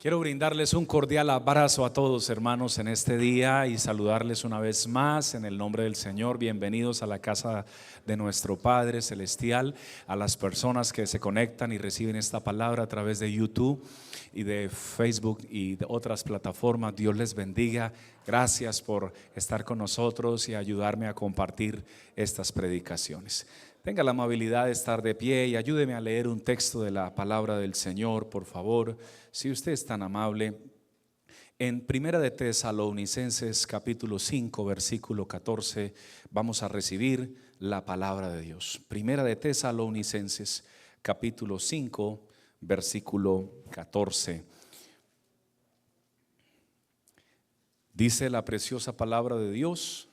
Quiero brindarles un cordial abrazo a todos hermanos en este día y saludarles una vez más en el nombre del Señor. Bienvenidos a la casa de nuestro Padre Celestial, a las personas que se conectan y reciben esta palabra a través de YouTube y de Facebook y de otras plataformas. Dios les bendiga. Gracias por estar con nosotros y ayudarme a compartir estas predicaciones. Tenga la amabilidad de estar de pie y ayúdeme a leer un texto de la palabra del Señor, por favor, si usted es tan amable. En Primera de Tesalonicenses capítulo 5, versículo 14, vamos a recibir la palabra de Dios. Primera de Tesalonicenses capítulo 5, versículo 14. Dice la preciosa palabra de Dios,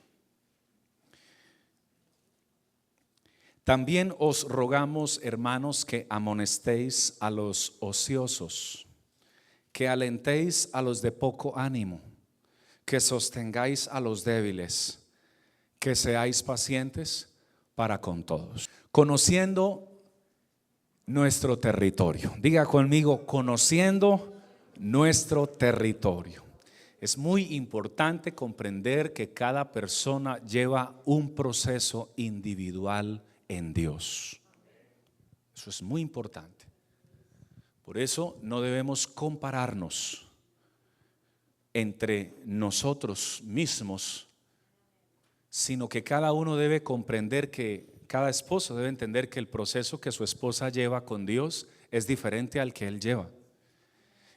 También os rogamos, hermanos, que amonestéis a los ociosos, que alentéis a los de poco ánimo, que sostengáis a los débiles, que seáis pacientes para con todos. Conociendo nuestro territorio. Diga conmigo, conociendo nuestro territorio. Es muy importante comprender que cada persona lleva un proceso individual en Dios. Eso es muy importante. Por eso no debemos compararnos entre nosotros mismos, sino que cada uno debe comprender que cada esposo debe entender que el proceso que su esposa lleva con Dios es diferente al que él lleva.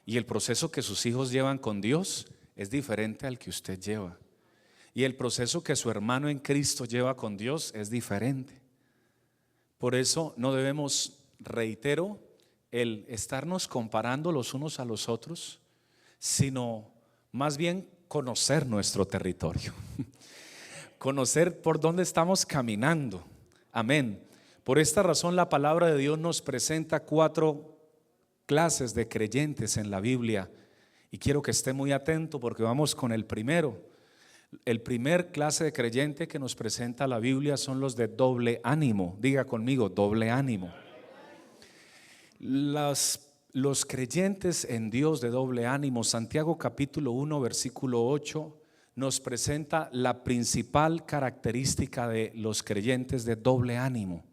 Y el proceso que sus hijos llevan con Dios es diferente al que usted lleva. Y el proceso que su hermano en Cristo lleva con Dios es diferente. Por eso no debemos, reitero, el estarnos comparando los unos a los otros, sino más bien conocer nuestro territorio, conocer por dónde estamos caminando. Amén. Por esta razón la palabra de Dios nos presenta cuatro clases de creyentes en la Biblia y quiero que esté muy atento porque vamos con el primero. El primer clase de creyente que nos presenta la Biblia son los de doble ánimo. Diga conmigo, doble ánimo. los creyentes en Dios de doble ánimo, Santiago capítulo 1, versículo 8, nos presenta la principal característica de los creyentes de doble ánimo.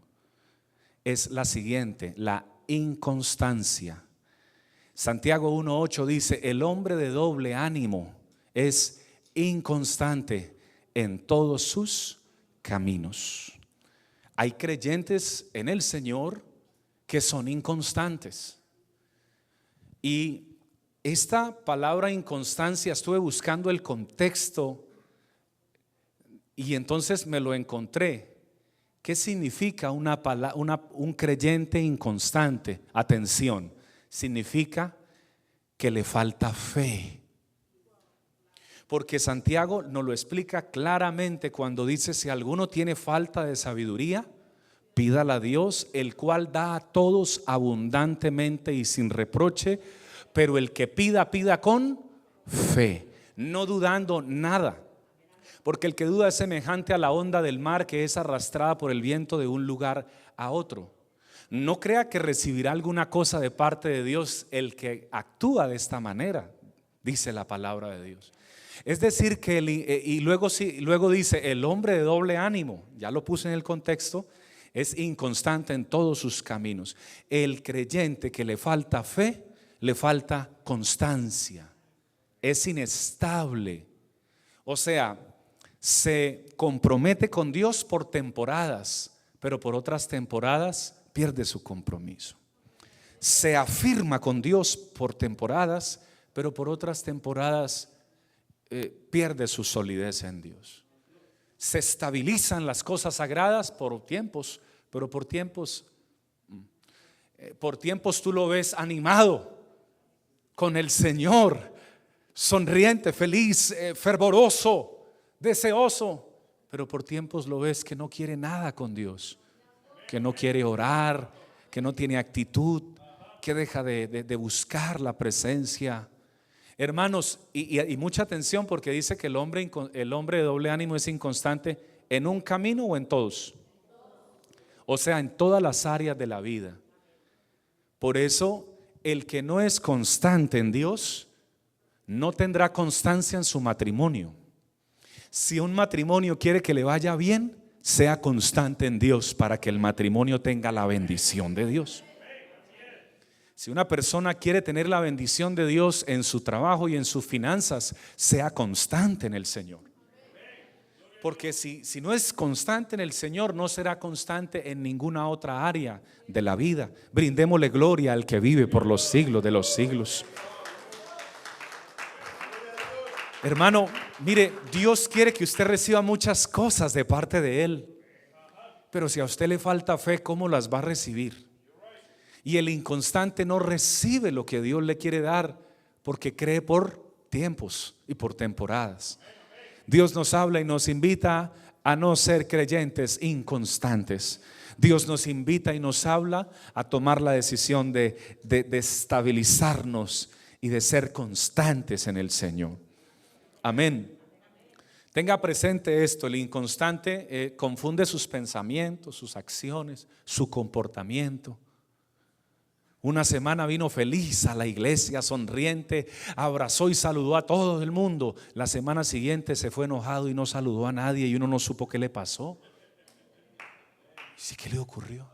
Es la siguiente, la inconstancia. Santiago 1.8 dice, el hombre de doble ánimo es inconstante en todos sus caminos. Hay creyentes en el Señor que son inconstantes. Y esta palabra inconstancia, estuve buscando el contexto y entonces me lo encontré. ¿Qué significa una, un creyente inconstante? Atención, significa que le falta fe. Porque Santiago nos lo explica claramente cuando dice, si alguno tiene falta de sabiduría, pídala a Dios, el cual da a todos abundantemente y sin reproche, pero el que pida, pida con fe, no dudando nada. Porque el que duda es semejante a la onda del mar que es arrastrada por el viento de un lugar a otro. No crea que recibirá alguna cosa de parte de Dios el que actúa de esta manera, dice la palabra de Dios. Es decir, que, eh, y luego, luego dice, el hombre de doble ánimo, ya lo puse en el contexto, es inconstante en todos sus caminos. El creyente que le falta fe, le falta constancia, es inestable. O sea, se compromete con Dios por temporadas, pero por otras temporadas pierde su compromiso. Se afirma con Dios por temporadas, pero por otras temporadas eh, pierde su solidez en Dios. Se estabilizan las cosas sagradas por tiempos, pero por tiempos, mm, eh, por tiempos tú lo ves animado con el Señor, sonriente, feliz, eh, fervoroso, deseoso, pero por tiempos lo ves que no quiere nada con Dios, que no quiere orar, que no tiene actitud, que deja de buscar la presencia Hermanos, y, mucha atención porque dice que el hombre, el hombre de doble ánimo es inconstante en un camino o en todos. O sea, en todas las áreas de la vida. Por eso el que no es constante en Dios no tendrá constancia en su matrimonio. Si un matrimonio quiere que le vaya bien, sea constante en Dios para que el matrimonio tenga la bendición de Dios. Si una persona quiere tener la bendición de Dios en su trabajo y en sus finanzas, sea constante en el Señor. Porque si, si no es constante en el Señor, no será constante en ninguna otra área de la vida. Brindémosle gloria al que vive por los siglos de los siglos. Hermano, mire, Dios quiere que usted reciba muchas cosas de parte de Él. Pero si a usted le falta fe, ¿cómo las va a recibir? Y el inconstante no recibe lo que Dios le quiere dar porque cree por tiempos y por temporadas. Dios nos habla y nos invita a no ser creyentes inconstantes. Dios nos invita y nos habla a tomar la decisión de, de, estabilizarnos y de ser constantes en el Señor. Amén. Tenga presente esto, el inconstante eh, confunde sus pensamientos, sus acciones, su comportamiento. Una semana vino feliz a la iglesia, sonriente, abrazó y saludó a todo el mundo. La semana siguiente se fue enojado y no saludó a nadie y uno no supo qué le pasó. ¿Sí qué le ocurrió?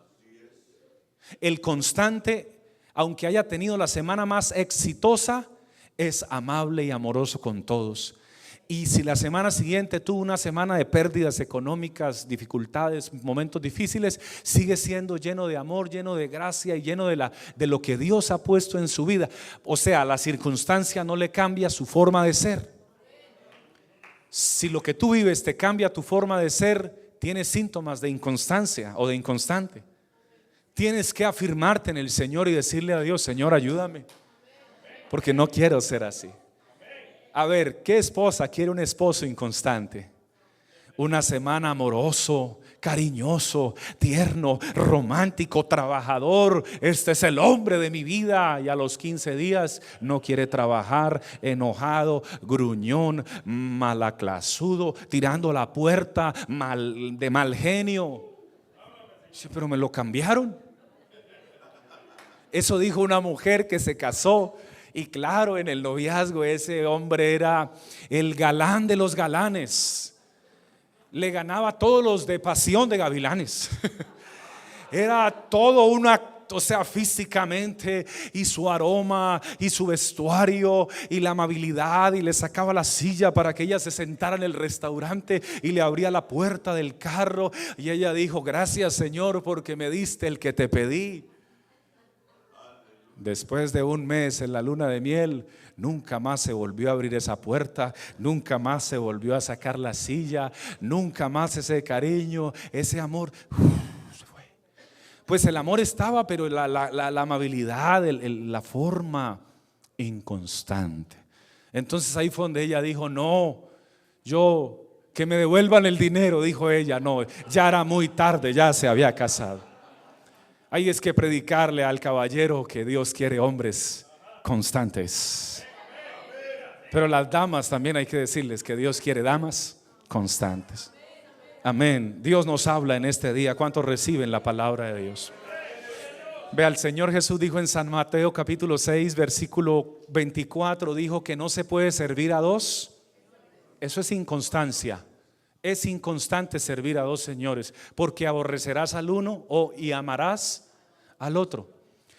El constante, aunque haya tenido la semana más exitosa, es amable y amoroso con todos. Y si la semana siguiente tuvo una semana de pérdidas económicas, dificultades, momentos difíciles, sigue siendo lleno de amor, lleno de gracia y lleno de, la, de lo que Dios ha puesto en su vida. O sea, la circunstancia no le cambia su forma de ser. Si lo que tú vives te cambia tu forma de ser, tienes síntomas de inconstancia o de inconstante. Tienes que afirmarte en el Señor y decirle a Dios, Señor, ayúdame. Porque no quiero ser así. A ver, ¿qué esposa quiere un esposo inconstante? Una semana amoroso, cariñoso, tierno, romántico, trabajador. Este es el hombre de mi vida. Y a los 15 días no quiere trabajar, enojado, gruñón, malaclasudo, tirando la puerta, mal, de mal genio. Pero me lo cambiaron. Eso dijo una mujer que se casó y claro, en el noviazgo ese hombre era el galán de los galanes. Le ganaba a todos los de pasión de gavilanes. Era todo una o sea, físicamente y su aroma y su vestuario y la amabilidad y le sacaba la silla para que ella se sentara en el restaurante y le abría la puerta del carro y ella dijo, gracias Señor porque me diste el que te pedí. Después de un mes en la luna de miel, nunca más se volvió a abrir esa puerta, nunca más se volvió a sacar la silla, nunca más ese cariño, ese amor. fue. Pues el amor estaba, pero la, amabilidad, la forma inconstante. Entonces ahí fue donde ella dijo, no, yo, que me devuelvan el dinero, dijo ella, no, ya era muy tarde, ya se había casado. Hay es que predicarle al caballero que Dios quiere hombres constantes. Pero las damas también hay que decirles que Dios quiere damas constantes. Amén. Dios nos habla en este día. ¿Cuántos reciben la palabra de Dios? Ve, el Señor Jesús dijo en San Mateo capítulo 6, versículo 24, dijo que no se puede servir a dos. Eso es inconstancia. Es inconstante servir a dos señores, porque aborrecerás al uno o, y amarás al otro.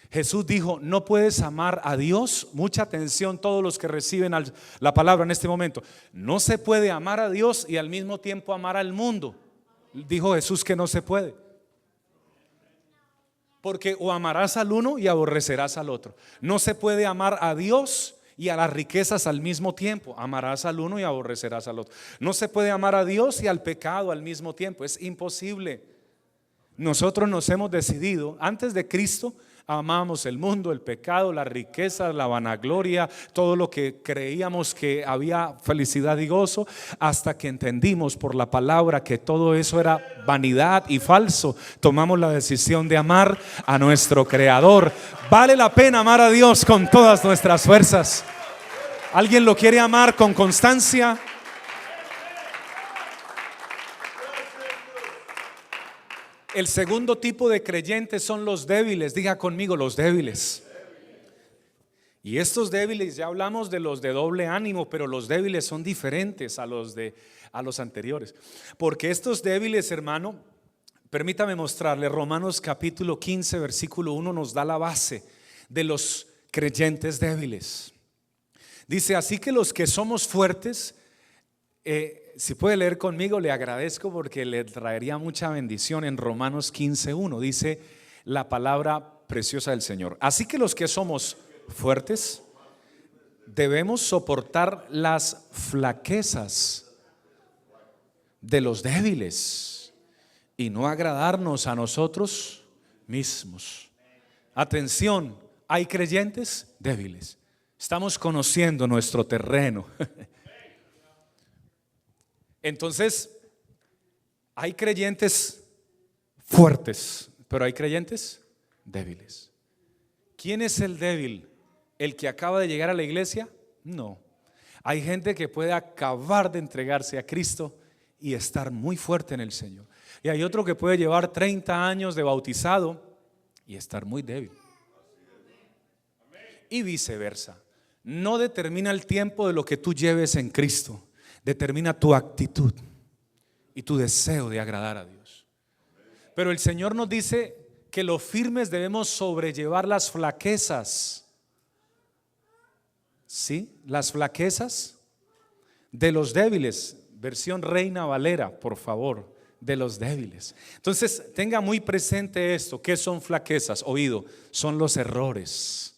Jesús dijo, no puedes amar a Dios. Mucha atención todos los que reciben la palabra en este momento. No se puede amar a Dios y al mismo tiempo amar al mundo. Dijo Jesús que no se puede. Porque o amarás al uno y aborrecerás al otro. No se puede amar a Dios y a las riquezas al mismo tiempo. Amarás al uno y aborrecerás al otro. No se puede amar a Dios y al pecado al mismo tiempo. Es imposible. Nosotros nos hemos decidido, antes de Cristo, amamos el mundo, el pecado, la riqueza, la vanagloria, todo lo que creíamos que había felicidad y gozo, hasta que entendimos por la palabra que todo eso era vanidad y falso. Tomamos la decisión de amar a nuestro Creador. Vale la pena amar a Dios con todas nuestras fuerzas. ¿Alguien lo quiere amar con constancia? El segundo tipo de creyentes son los débiles. Diga conmigo, los débiles. Y estos débiles, ya hablamos de los de doble ánimo, pero los débiles son diferentes a los de a los anteriores. Porque estos débiles, hermano, permítame mostrarle, Romanos capítulo 15, versículo 1 nos da la base de los creyentes débiles. Dice, así que los que somos fuertes, eh, si puede leer conmigo, le agradezco porque le traería mucha bendición en Romanos 15, 1. Dice la palabra preciosa del Señor. Así que los que somos fuertes, debemos soportar las flaquezas de los débiles y no agradarnos a nosotros mismos. Atención, hay creyentes débiles. Estamos conociendo nuestro terreno. Entonces, hay creyentes fuertes, pero hay creyentes débiles. ¿Quién es el débil? ¿El que acaba de llegar a la iglesia? No. Hay gente que puede acabar de entregarse a Cristo y estar muy fuerte en el Señor. Y hay otro que puede llevar 30 años de bautizado y estar muy débil. Y viceversa. No determina el tiempo de lo que tú lleves en Cristo, determina tu actitud y tu deseo de agradar a Dios. Pero el Señor nos dice que los firmes debemos sobrellevar las flaquezas. ¿Sí? Las flaquezas de los débiles versión Reina Valera, por favor, de los débiles. Entonces, tenga muy presente esto, ¿qué son flaquezas? Oído, son los errores,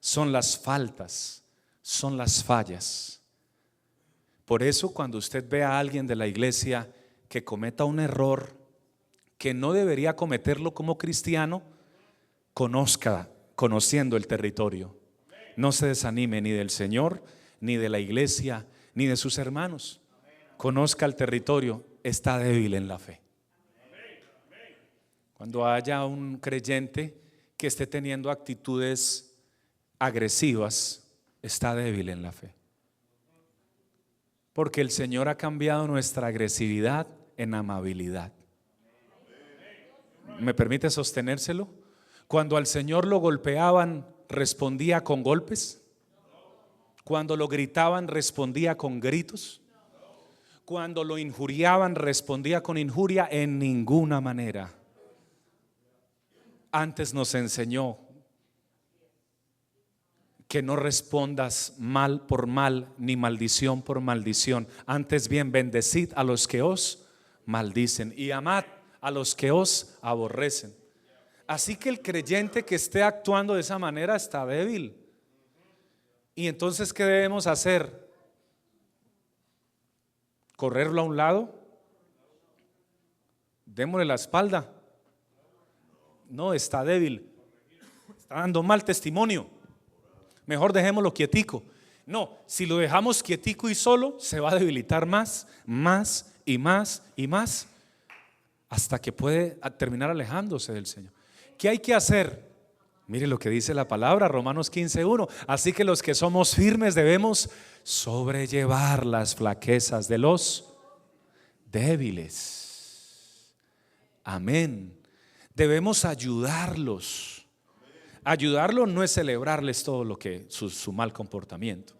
son las faltas, son las fallas. Por eso cuando usted ve a alguien de la iglesia que cometa un error que no debería cometerlo como cristiano, conozca, conociendo el territorio. No se desanime ni del Señor, ni de la iglesia, ni de sus hermanos conozca el territorio, está débil en la fe. Cuando haya un creyente que esté teniendo actitudes agresivas, está débil en la fe. Porque el Señor ha cambiado nuestra agresividad en amabilidad. ¿Me permite sostenérselo? Cuando al Señor lo golpeaban, respondía con golpes. Cuando lo gritaban, respondía con gritos. Cuando lo injuriaban, respondía con injuria en ninguna manera. Antes nos enseñó que no respondas mal por mal ni maldición por maldición. Antes bien, bendecid a los que os maldicen y amad a los que os aborrecen. Así que el creyente que esté actuando de esa manera está débil. Y entonces, ¿qué debemos hacer? correrlo a un lado, démosle la espalda. No, está débil, está dando mal testimonio. Mejor dejémoslo quietico. No, si lo dejamos quietico y solo, se va a debilitar más, más y más y más, hasta que puede terminar alejándose del Señor. ¿Qué hay que hacer? Mire lo que dice la palabra, Romanos 15.1. Así que los que somos firmes debemos sobrellevar las flaquezas de los débiles. Amén. Debemos ayudarlos. Ayudarlos no es celebrarles todo lo que su, su mal comportamiento,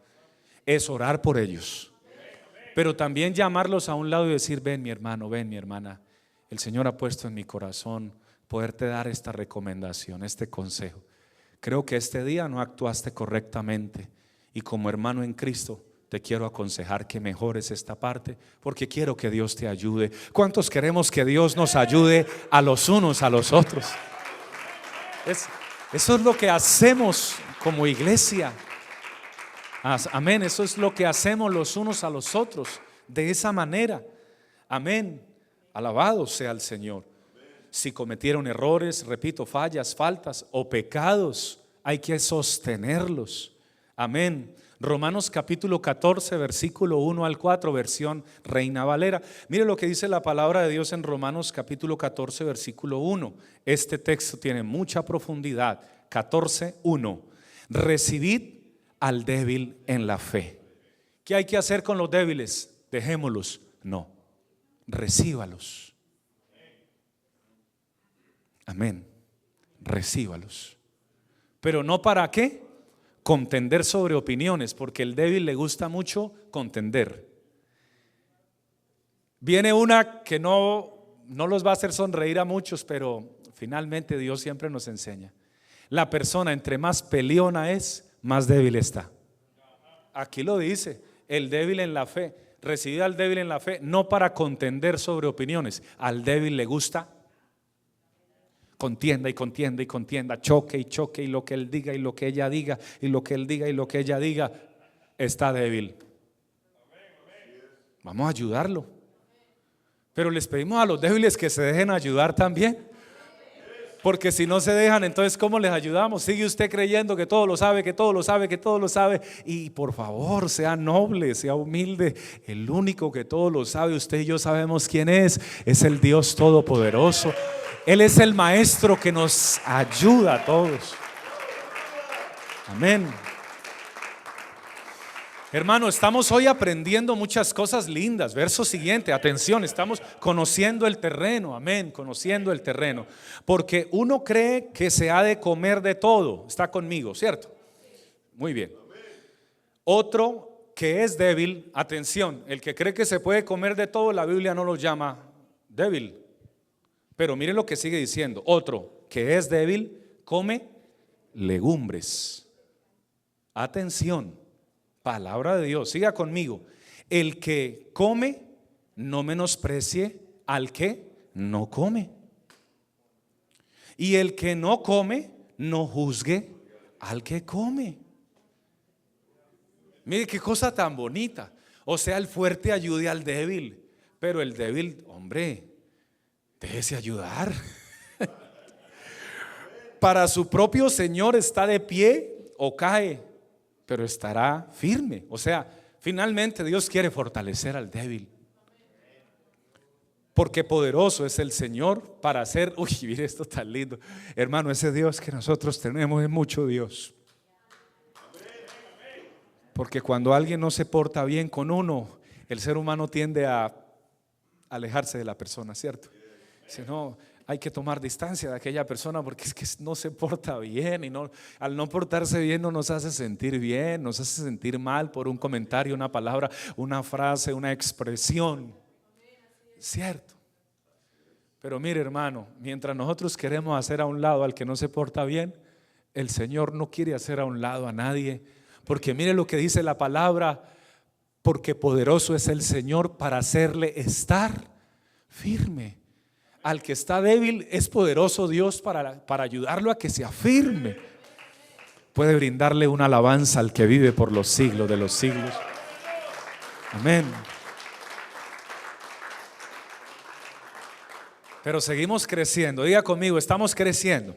es orar por ellos. Pero también llamarlos a un lado y decir, ven mi hermano, ven mi hermana, el Señor ha puesto en mi corazón poderte dar esta recomendación, este consejo. Creo que este día no actuaste correctamente y como hermano en Cristo te quiero aconsejar que mejores esta parte porque quiero que Dios te ayude. ¿Cuántos queremos que Dios nos ayude a los unos a los otros? Eso es lo que hacemos como iglesia. Amén, eso es lo que hacemos los unos a los otros, de esa manera. Amén. Alabado sea el Señor si cometieron errores, repito, fallas, faltas o pecados, hay que sostenerlos. Amén. Romanos capítulo 14, versículo 1 al 4, versión Reina Valera. Mire lo que dice la palabra de Dios en Romanos capítulo 14, versículo 1. Este texto tiene mucha profundidad. 14, 1. Recibid al débil en la fe. ¿Qué hay que hacer con los débiles? Dejémoslos. No, recíbalos. Amén. Recíbalos. Pero no para qué? Contender sobre opiniones, porque el débil le gusta mucho contender. Viene una que no, no los va a hacer sonreír a muchos, pero finalmente Dios siempre nos enseña. La persona entre más peleona es, más débil está. Aquí lo dice, el débil en la fe. Recibe al débil en la fe, no para contender sobre opiniones. Al débil le gusta contienda y contienda y contienda, choque y choque y lo que él diga y lo que ella diga y lo que él diga y lo que ella diga, está débil. Vamos a ayudarlo. Pero les pedimos a los débiles que se dejen ayudar también. Porque si no se dejan, entonces ¿cómo les ayudamos? Sigue usted creyendo que todo lo sabe, que todo lo sabe, que todo lo sabe. Y por favor, sea noble, sea humilde. El único que todo lo sabe, usted y yo sabemos quién es. Es el Dios Todopoderoso. Él es el Maestro que nos ayuda a todos. Amén. Hermano, estamos hoy aprendiendo muchas cosas lindas. Verso siguiente, atención, estamos conociendo el terreno, amén, conociendo el terreno. Porque uno cree que se ha de comer de todo. Está conmigo, ¿cierto? Muy bien. Otro que es débil, atención, el que cree que se puede comer de todo, la Biblia no lo llama débil. Pero mire lo que sigue diciendo. Otro que es débil, come legumbres. Atención Palabra de Dios, siga conmigo. El que come, no menosprecie al que no come. Y el que no come, no juzgue al que come. Mire qué cosa tan bonita. O sea, el fuerte ayude al débil, pero el débil, hombre, déjese ayudar. Para su propio Señor está de pie o cae pero estará firme. O sea, finalmente Dios quiere fortalecer al débil. Porque poderoso es el Señor para hacer, uy, mire esto tan lindo. Hermano, ese Dios que nosotros tenemos es mucho Dios. Porque cuando alguien no se porta bien con uno, el ser humano tiende a alejarse de la persona, ¿cierto? Si no, hay que tomar distancia de aquella persona porque es que no se porta bien y no, al no portarse bien no nos hace sentir bien, nos hace sentir mal por un comentario, una palabra, una frase, una expresión. Cierto. Pero mire hermano, mientras nosotros queremos hacer a un lado al que no se porta bien, el Señor no quiere hacer a un lado a nadie. Porque mire lo que dice la palabra, porque poderoso es el Señor para hacerle estar firme al que está débil es poderoso Dios para, para ayudarlo a que se afirme. Puede brindarle una alabanza al que vive por los siglos de los siglos. Amén. Pero seguimos creciendo. Diga conmigo, estamos creciendo.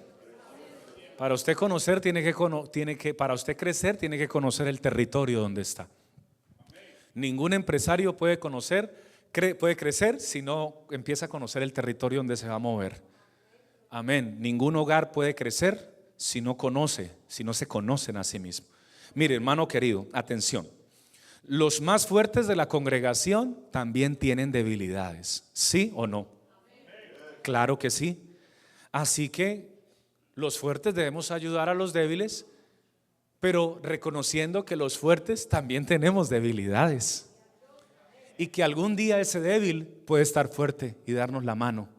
Para usted conocer tiene que, tiene que para usted crecer tiene que conocer el territorio donde está. Ningún empresario puede conocer puede crecer si no empieza a conocer el territorio donde se va a mover. Amén. Ningún hogar puede crecer si no conoce, si no se conocen a sí mismo. Mire, hermano querido, atención. Los más fuertes de la congregación también tienen debilidades, ¿sí o no? Claro que sí. Así que los fuertes debemos ayudar a los débiles, pero reconociendo que los fuertes también tenemos debilidades y que algún día ese débil puede estar fuerte y darnos la mano.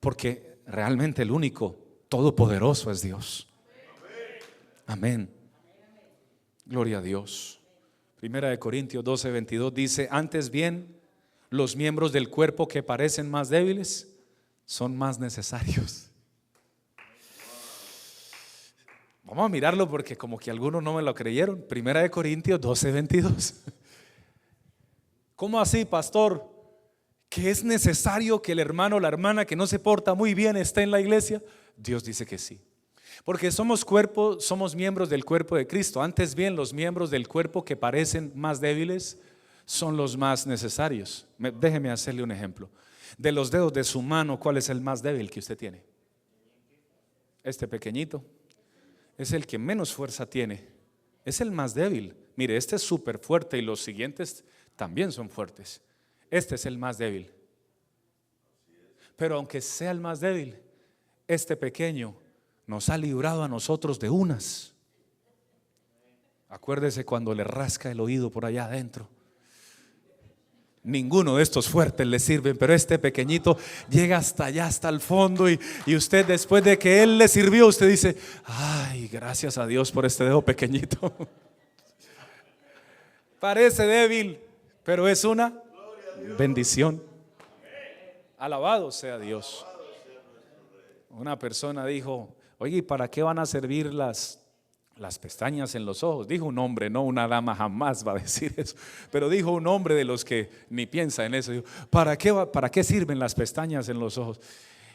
Porque realmente el único todopoderoso es Dios. Amén. Gloria a Dios. Primera de Corintios 12, 22 dice, antes bien, los miembros del cuerpo que parecen más débiles son más necesarios. Vamos a mirarlo porque como que algunos no me lo creyeron. Primera de Corintios 12, 22. ¿Cómo así, pastor? ¿Que es necesario que el hermano o la hermana que no se porta muy bien esté en la iglesia? Dios dice que sí. Porque somos cuerpo, somos miembros del cuerpo de Cristo. Antes bien, los miembros del cuerpo que parecen más débiles son los más necesarios. Déjeme hacerle un ejemplo. De los dedos de su mano, ¿cuál es el más débil que usted tiene? Este pequeñito. Es el que menos fuerza tiene. Es el más débil. Mire, este es súper fuerte y los siguientes también son fuertes. Este es el más débil. Pero aunque sea el más débil, este pequeño nos ha librado a nosotros de unas. Acuérdese cuando le rasca el oído por allá adentro. Ninguno de estos fuertes le sirven, pero este pequeñito llega hasta allá, hasta el fondo y, y, usted después de que él le sirvió, usted dice, ay, gracias a Dios por este dedo pequeñito. Parece débil, pero es una bendición. Alabado sea Dios. Una persona dijo, oye, ¿y para qué van a servir las, las pestañas en los ojos? Dijo un hombre, no una dama jamás va a decir eso, pero dijo un hombre de los que ni piensa en eso. ¿para qué, ¿Para qué sirven las pestañas en los ojos?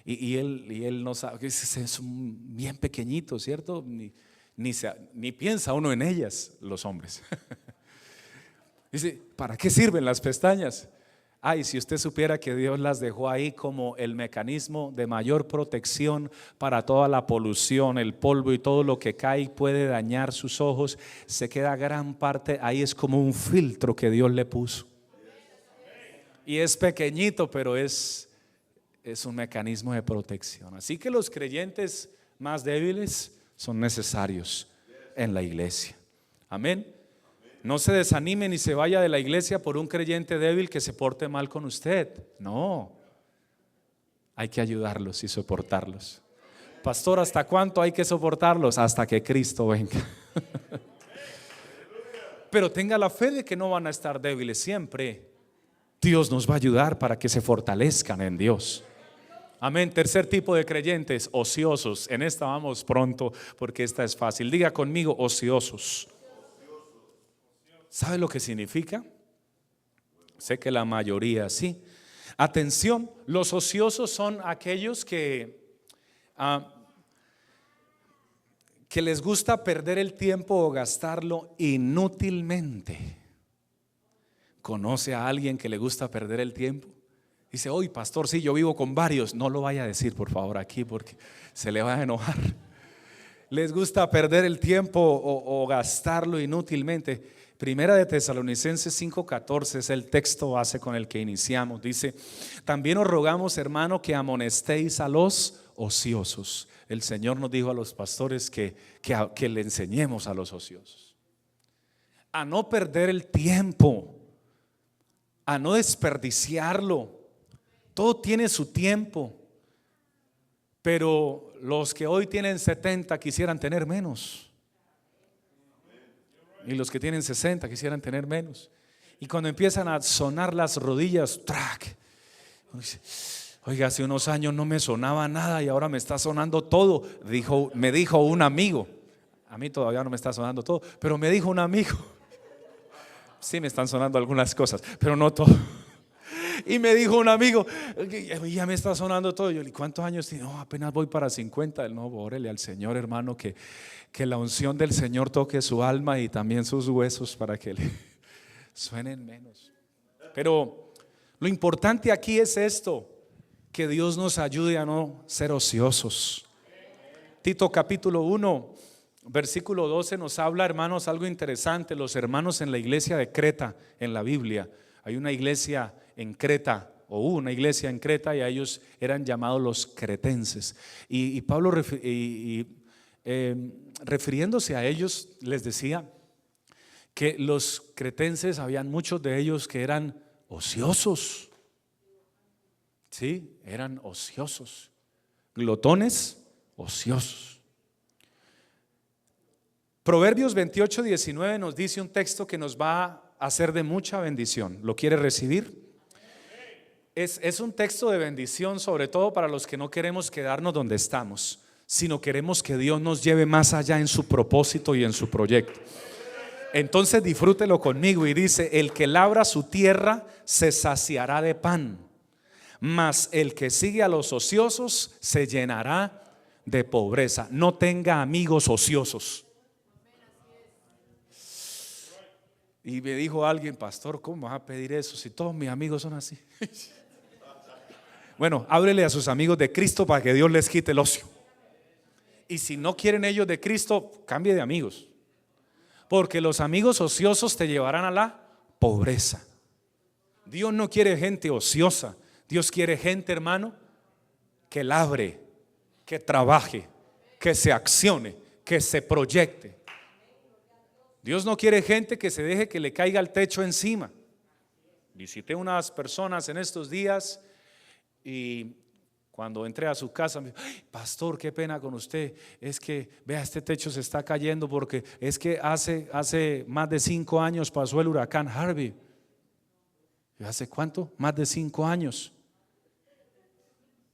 Y, él, y él no sabe, es bien pequeñito, ¿cierto? Ni, ni, ni piensa uno en ellas, los hombres. Dice, ¿para qué sirven las pestañas? Ay, si usted supiera que Dios las dejó ahí como el mecanismo de mayor protección para toda la polución, el polvo y todo lo que cae puede dañar sus ojos, se queda gran parte, ahí es como un filtro que Dios le puso. Y es pequeñito, pero es, es un mecanismo de protección. Así que los creyentes más débiles son necesarios en la iglesia. Amén. No se desanime ni se vaya de la iglesia por un creyente débil que se porte mal con usted. No. Hay que ayudarlos y soportarlos. Pastor, ¿hasta cuánto hay que soportarlos? Hasta que Cristo venga. Pero tenga la fe de que no van a estar débiles siempre. Dios nos va a ayudar para que se fortalezcan en Dios. Amén. Tercer tipo de creyentes, ociosos. En esta vamos pronto porque esta es fácil. Diga conmigo, ociosos. ¿Sabe lo que significa? Sé que la mayoría sí. Atención, los ociosos son aquellos que, ah, que les gusta perder el tiempo o gastarlo inútilmente. ¿Conoce a alguien que le gusta perder el tiempo? Dice, hoy pastor, sí, yo vivo con varios. No lo vaya a decir, por favor, aquí porque se le va a enojar. Les gusta perder el tiempo o, o gastarlo inútilmente. Primera de Tesalonicenses 5:14 es el texto base con el que iniciamos. Dice, también os rogamos, hermano, que amonestéis a los ociosos. El Señor nos dijo a los pastores que, que, que le enseñemos a los ociosos. A no perder el tiempo, a no desperdiciarlo. Todo tiene su tiempo. Pero los que hoy tienen 70 quisieran tener menos. Y los que tienen 60 quisieran tener menos. Y cuando empiezan a sonar las rodillas, track. Oiga, hace unos años no me sonaba nada y ahora me está sonando todo. Dijo, me dijo un amigo. A mí todavía no me está sonando todo, pero me dijo un amigo. Sí me están sonando algunas cosas, pero no todo. Y me dijo un amigo, ya me está sonando todo. Yo le ¿cuántos años tiene? No, apenas voy para 50. No, órele al Señor, hermano, que que la unción del Señor toque su alma y también sus huesos para que le suenen menos. Pero lo importante aquí es esto, que Dios nos ayude a no ser ociosos. Tito capítulo 1, versículo 12 nos habla, hermanos, algo interesante. Los hermanos en la iglesia de Creta, en la Biblia, hay una iglesia en Creta, o una iglesia en Creta, y a ellos eran llamados los cretenses. Y, Pablo, Em, refiriéndose a ellos, les decía que los cretenses, habían muchos de ellos que eran ociosos. Sí, eran ociosos. Glotones, ociosos. Proverbios 28, 19 nos dice un texto que nos va a hacer de mucha bendición. ¿Lo quiere recibir? Es, un texto de bendición, sobre todo para los que no queremos quedarnos donde estamos sino queremos que Dios nos lleve más allá en su propósito y en su proyecto. Entonces disfrútelo conmigo y dice, el que labra su tierra se saciará de pan, mas el que sigue a los ociosos se llenará de pobreza. No tenga amigos ociosos. Y me dijo alguien, pastor, ¿cómo vas a pedir eso si todos mis amigos son así? bueno, ábrele a sus amigos de Cristo para que Dios les quite el ocio. Y si no quieren ellos de Cristo, cambie de amigos. Porque los amigos ociosos te llevarán a la pobreza. Dios no quiere gente ociosa. Dios quiere gente, hermano, que labre, que trabaje, que se accione, que se proyecte. Dios no quiere gente que se deje que le caiga el techo encima. Visité unas personas en estos días y cuando entré a su casa me dijo, pastor, qué pena con usted. Es que, vea, este techo se está cayendo porque es que hace, hace más de cinco años pasó el huracán Harvey. ¿Hace cuánto? Más de cinco años.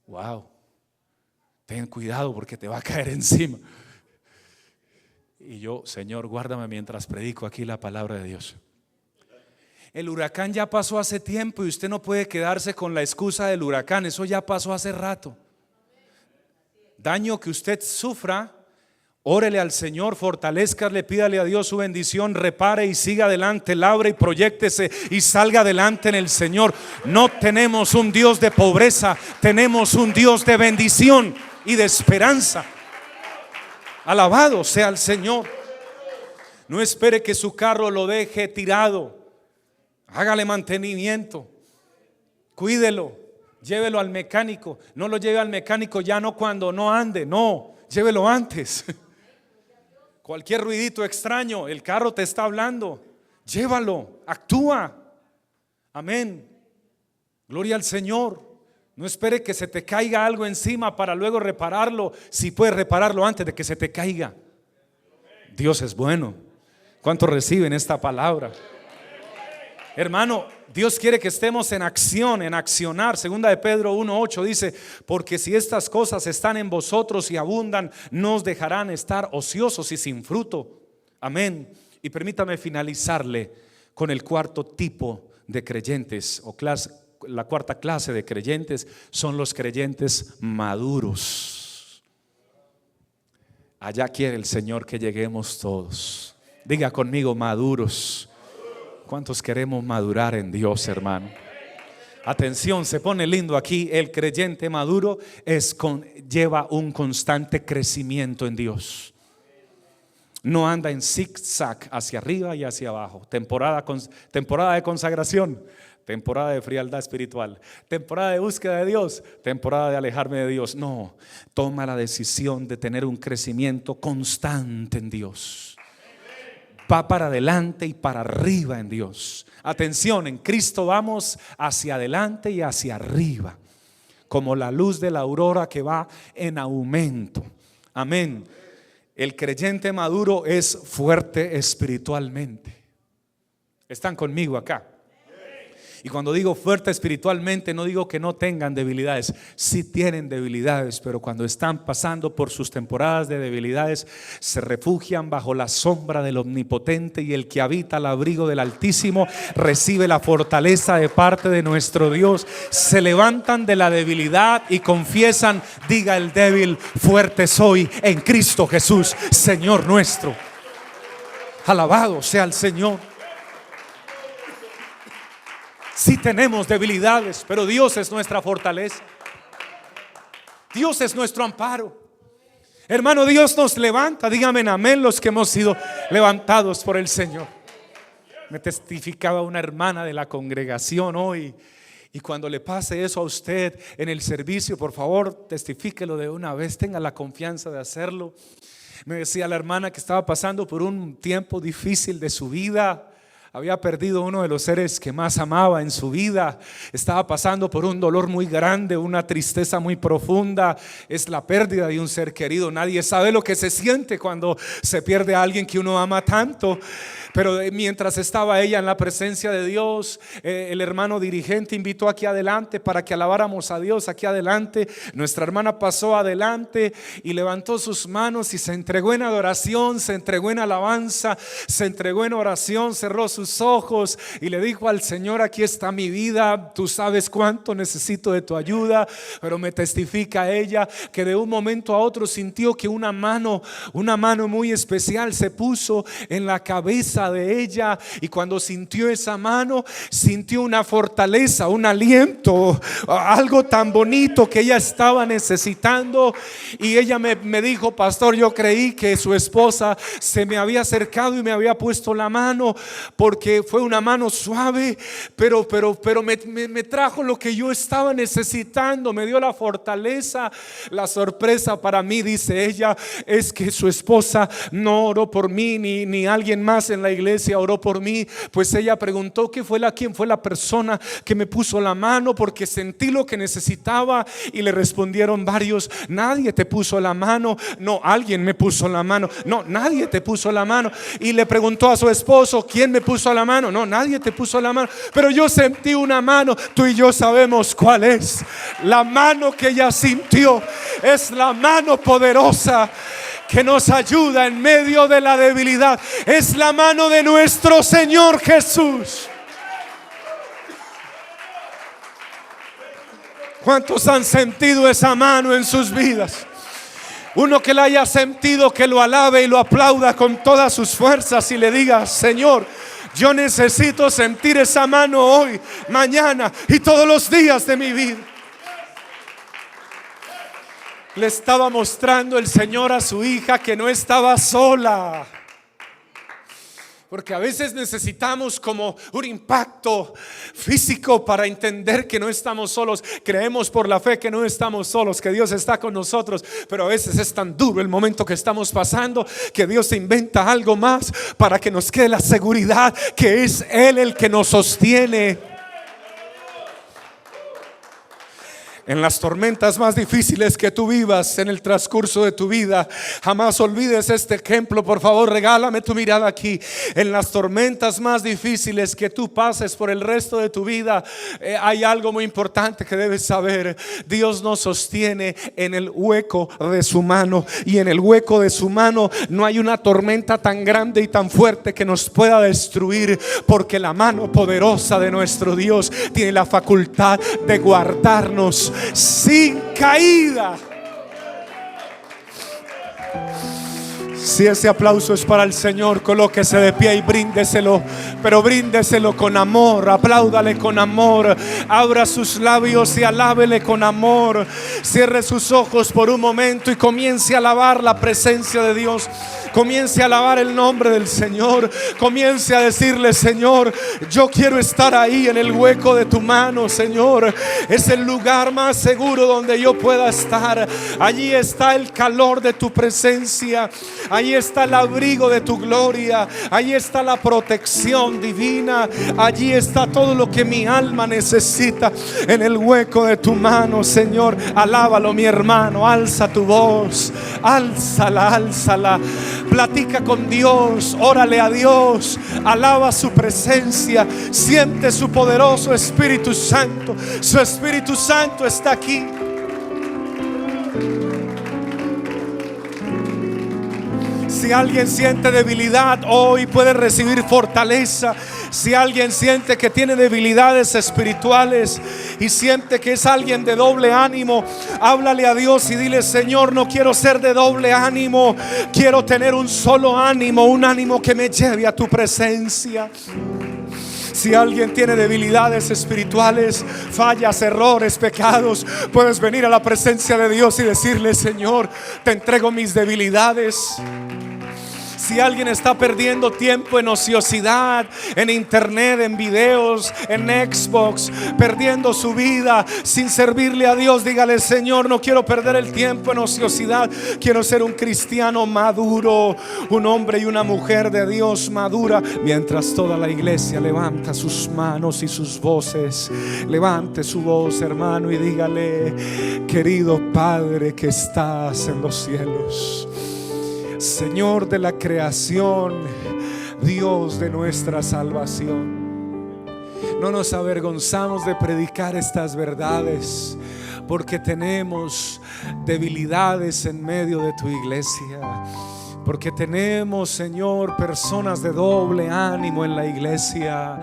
Wow. Ten cuidado porque te va a caer encima. Y yo, Señor, guárdame mientras predico aquí la palabra de Dios. El huracán ya pasó hace tiempo y usted no puede quedarse con la excusa del huracán. Eso ya pasó hace rato. Daño que usted sufra, órele al Señor, fortalezcale, pídale a Dios su bendición, repare y siga adelante, labre y proyectese y salga adelante en el Señor. No tenemos un Dios de pobreza, tenemos un Dios de bendición y de esperanza. Alabado sea el Señor. No espere que su carro lo deje tirado. Hágale mantenimiento. Cuídelo. Llévelo al mecánico. No lo lleve al mecánico ya no cuando no ande. No, llévelo antes. Cualquier ruidito extraño, el carro te está hablando. Llévalo, actúa. Amén. Gloria al Señor. No espere que se te caiga algo encima para luego repararlo, si puedes repararlo antes de que se te caiga. Dios es bueno. ¿Cuántos reciben esta palabra? Hermano, Dios quiere que estemos en acción, en accionar. Segunda de Pedro 1.8 dice, porque si estas cosas están en vosotros y abundan, no os dejarán estar ociosos y sin fruto. Amén. Y permítame finalizarle con el cuarto tipo de creyentes o la cuarta clase de creyentes son los creyentes maduros. Allá quiere el Señor que lleguemos todos. Diga conmigo, maduros. ¿Cuántos queremos madurar en Dios, hermano? Atención, se pone lindo aquí. El creyente maduro lleva un constante crecimiento en Dios. No anda en zigzag hacia arriba y hacia abajo. Temporada de consagración temporada de frialdad espiritual, temporada de búsqueda de Dios, temporada de alejarme de Dios. No, toma la decisión de tener un crecimiento constante en Dios. Va para adelante y para arriba en Dios. Atención, en Cristo vamos hacia adelante y hacia arriba, como la luz de la aurora que va en aumento. Amén. El creyente maduro es fuerte espiritualmente. ¿Están conmigo acá? Y cuando digo fuerte espiritualmente, no digo que no tengan debilidades. Sí tienen debilidades, pero cuando están pasando por sus temporadas de debilidades, se refugian bajo la sombra del Omnipotente y el que habita al abrigo del Altísimo recibe la fortaleza de parte de nuestro Dios. Se levantan de la debilidad y confiesan, diga el débil, fuerte soy en Cristo Jesús, Señor nuestro. Alabado sea el Señor. Si tenemos debilidades, pero Dios es nuestra fortaleza. Dios es nuestro amparo. Hermano, Dios nos levanta. Dígame amén los que hemos sido levantados por el Señor. Me testificaba una hermana de la congregación hoy. Y cuando le pase eso a usted en el servicio, por favor, testifíquelo de una vez. Tenga la confianza de hacerlo. Me decía la hermana que estaba pasando por un tiempo difícil de su vida había perdido uno de los seres que más amaba en su vida, estaba pasando por un dolor muy grande, una tristeza muy profunda, es la pérdida de un ser querido. Nadie sabe lo que se siente cuando se pierde a alguien que uno ama tanto. Pero mientras estaba ella en la presencia de Dios, eh, el hermano dirigente invitó aquí adelante para que alabáramos a Dios aquí adelante. Nuestra hermana pasó adelante y levantó sus manos y se entregó en adoración, se entregó en alabanza, se entregó en oración, cerró sus ojos y le dijo al Señor, aquí está mi vida, tú sabes cuánto necesito de tu ayuda, pero me testifica ella que de un momento a otro sintió que una mano, una mano muy especial se puso en la cabeza de ella y cuando sintió esa mano, sintió una fortaleza, un aliento, algo tan bonito que ella estaba necesitando. Y ella me, me dijo, pastor, yo creí que su esposa se me había acercado y me había puesto la mano porque fue una mano suave, pero, pero, pero me, trajo lo que yo estaba necesitando, me dio la fortaleza. La sorpresa para mí, dice ella, es que su esposa no oró por mí, ni, ni alguien más en la iglesia oró por mí, pues ella preguntó qué fue la, quién fue la persona que me puso la mano porque sentí lo que necesitaba y le respondieron varios, nadie te puso la mano, no, alguien me puso la mano, no, nadie te puso la mano. Y le preguntó a su esposo, ¿quién me puso la mano? No, nadie te puso la mano, pero yo sentí una mano, tú y yo sabemos cuál es. La mano que ella sintió es la mano poderosa que nos ayuda en medio de la debilidad. Es la mano de nuestro Señor Jesús. ¿Cuántos han sentido esa mano en sus vidas? Uno que la haya sentido, que lo alabe y lo aplauda con todas sus fuerzas y le diga, Señor, yo necesito sentir esa mano hoy, mañana y todos los días de mi vida. Le estaba mostrando el Señor a su hija que no estaba sola. Porque a veces necesitamos como un impacto físico para entender que no estamos solos. Creemos por la fe que no estamos solos, que Dios está con nosotros. Pero a veces es tan duro el momento que estamos pasando que Dios inventa algo más para que nos quede la seguridad que es Él el que nos sostiene. En las tormentas más difíciles que tú vivas en el transcurso de tu vida. Jamás olvides este ejemplo, por favor, regálame tu mirada aquí. En las tormentas más difíciles que tú pases por el resto de tu vida, eh, hay algo muy importante que debes saber. Dios nos sostiene en el hueco de su mano y en el hueco de su mano no hay una tormenta tan grande y tan fuerte que nos pueda destruir, porque la mano poderosa de nuestro Dios tiene la facultad de guardarnos sin caída. Si ese aplauso es para el Señor, colóquese de pie y bríndeselo, pero bríndeselo con amor, apláudale con amor, abra sus labios y alábele con amor, cierre sus ojos por un momento y comience a alabar la presencia de Dios. Comience a alabar el nombre del Señor. Comience a decirle, Señor, yo quiero estar ahí en el hueco de tu mano, Señor. Es el lugar más seguro donde yo pueda estar. Allí está el calor de tu presencia. Allí está el abrigo de tu gloria. Allí está la protección divina. Allí está todo lo que mi alma necesita en el hueco de tu mano, Señor. Alábalo, mi hermano. Alza tu voz. Álzala, álzala. Platica con Dios, órale a Dios, alaba su presencia, siente su poderoso Espíritu Santo. Su Espíritu Santo está aquí. Si alguien siente debilidad, hoy puede recibir fortaleza. Si alguien siente que tiene debilidades espirituales y siente que es alguien de doble ánimo, háblale a Dios y dile, Señor, no quiero ser de doble ánimo. Quiero tener un solo ánimo, un ánimo que me lleve a tu presencia. Si alguien tiene debilidades espirituales, fallas, errores, pecados, puedes venir a la presencia de Dios y decirle, Señor, te entrego mis debilidades. Si alguien está perdiendo tiempo en ociosidad, en internet, en videos, en Xbox, perdiendo su vida sin servirle a Dios, dígale, Señor, no quiero perder el tiempo en ociosidad. Quiero ser un cristiano maduro, un hombre y una mujer de Dios madura. Mientras toda la iglesia levanta sus manos y sus voces, levante su voz, hermano, y dígale, querido Padre que estás en los cielos. Señor de la creación, Dios de nuestra salvación. No nos avergonzamos de predicar estas verdades porque tenemos debilidades en medio de tu iglesia. Porque tenemos, Señor, personas de doble ánimo en la iglesia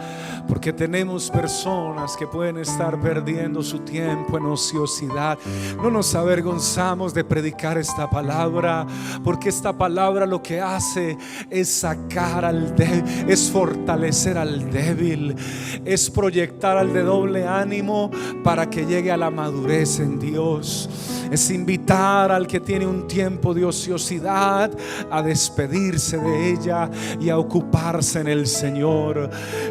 porque tenemos personas que pueden estar perdiendo su tiempo en ociosidad. No nos avergonzamos de predicar esta palabra, porque esta palabra lo que hace es sacar al débil, es fortalecer al débil, es proyectar al de doble ánimo para que llegue a la madurez en Dios. Es invitar al que tiene un tiempo de ociosidad a despedirse de ella y a ocuparse en el Señor.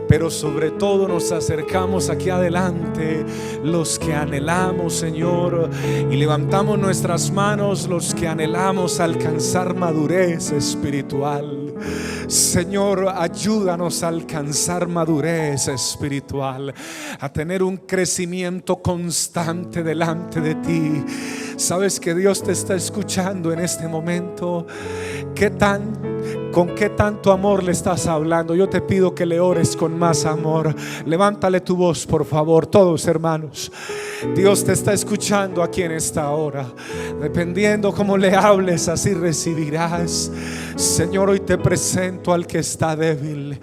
Pero sobre todo nos acercamos aquí adelante los que anhelamos, Señor, y levantamos nuestras manos los que anhelamos alcanzar madurez espiritual. Señor, ayúdanos a alcanzar madurez espiritual, a tener un crecimiento constante delante de ti. Sabes que Dios te está escuchando en este momento. ¿Qué tan ¿Con qué tanto amor le estás hablando? Yo te pido que le ores con más amor. Levántale tu voz, por favor, todos hermanos. Dios te está escuchando aquí en esta hora. Dependiendo cómo le hables, así recibirás. Señor, hoy te presento al que está débil.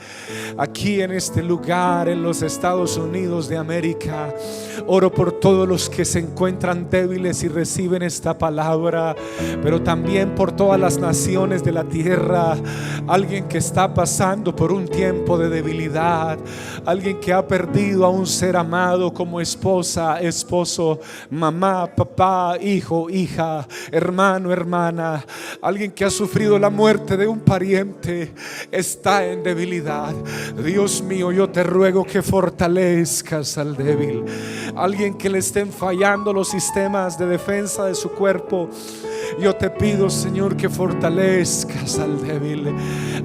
Aquí en este lugar, en los Estados Unidos de América. Oro por todos los que se encuentran débiles y reciben esta palabra. Pero también por todas las naciones de la tierra. Alguien que está pasando por un tiempo de debilidad. Alguien que ha perdido a un ser amado como esposa, esposo, mamá, papá, hijo, hija, hermano, hermana. Alguien que ha sufrido la muerte de un pariente. Está en debilidad. Dios mío, yo te ruego que fortalezcas al débil. Alguien que le estén fallando los sistemas de defensa de su cuerpo. Yo te pido, Señor, que fortalezcas al débil.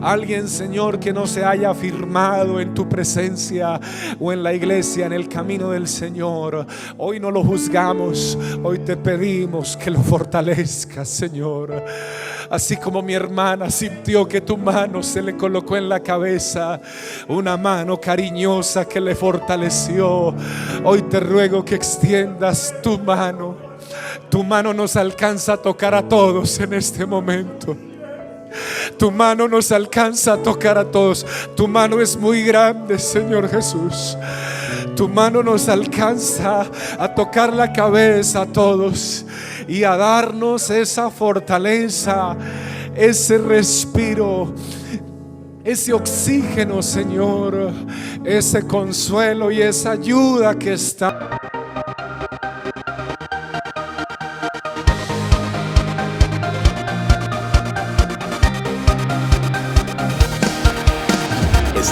Alguien, Señor, que no se haya afirmado en tu presencia o en la iglesia, en el camino del Señor. Hoy no lo juzgamos, hoy te pedimos que lo fortalezcas, Señor. Así como mi hermana sintió que tu mano se le colocó en la cabeza, una mano cariñosa que le fortaleció. Hoy te ruego que extiendas tu mano tu mano nos alcanza a tocar a todos en este momento. Tu mano nos alcanza a tocar a todos. Tu mano es muy grande, Señor Jesús. Tu mano nos alcanza a tocar la cabeza a todos y a darnos esa fortaleza, ese respiro, ese oxígeno, Señor, ese consuelo y esa ayuda que está.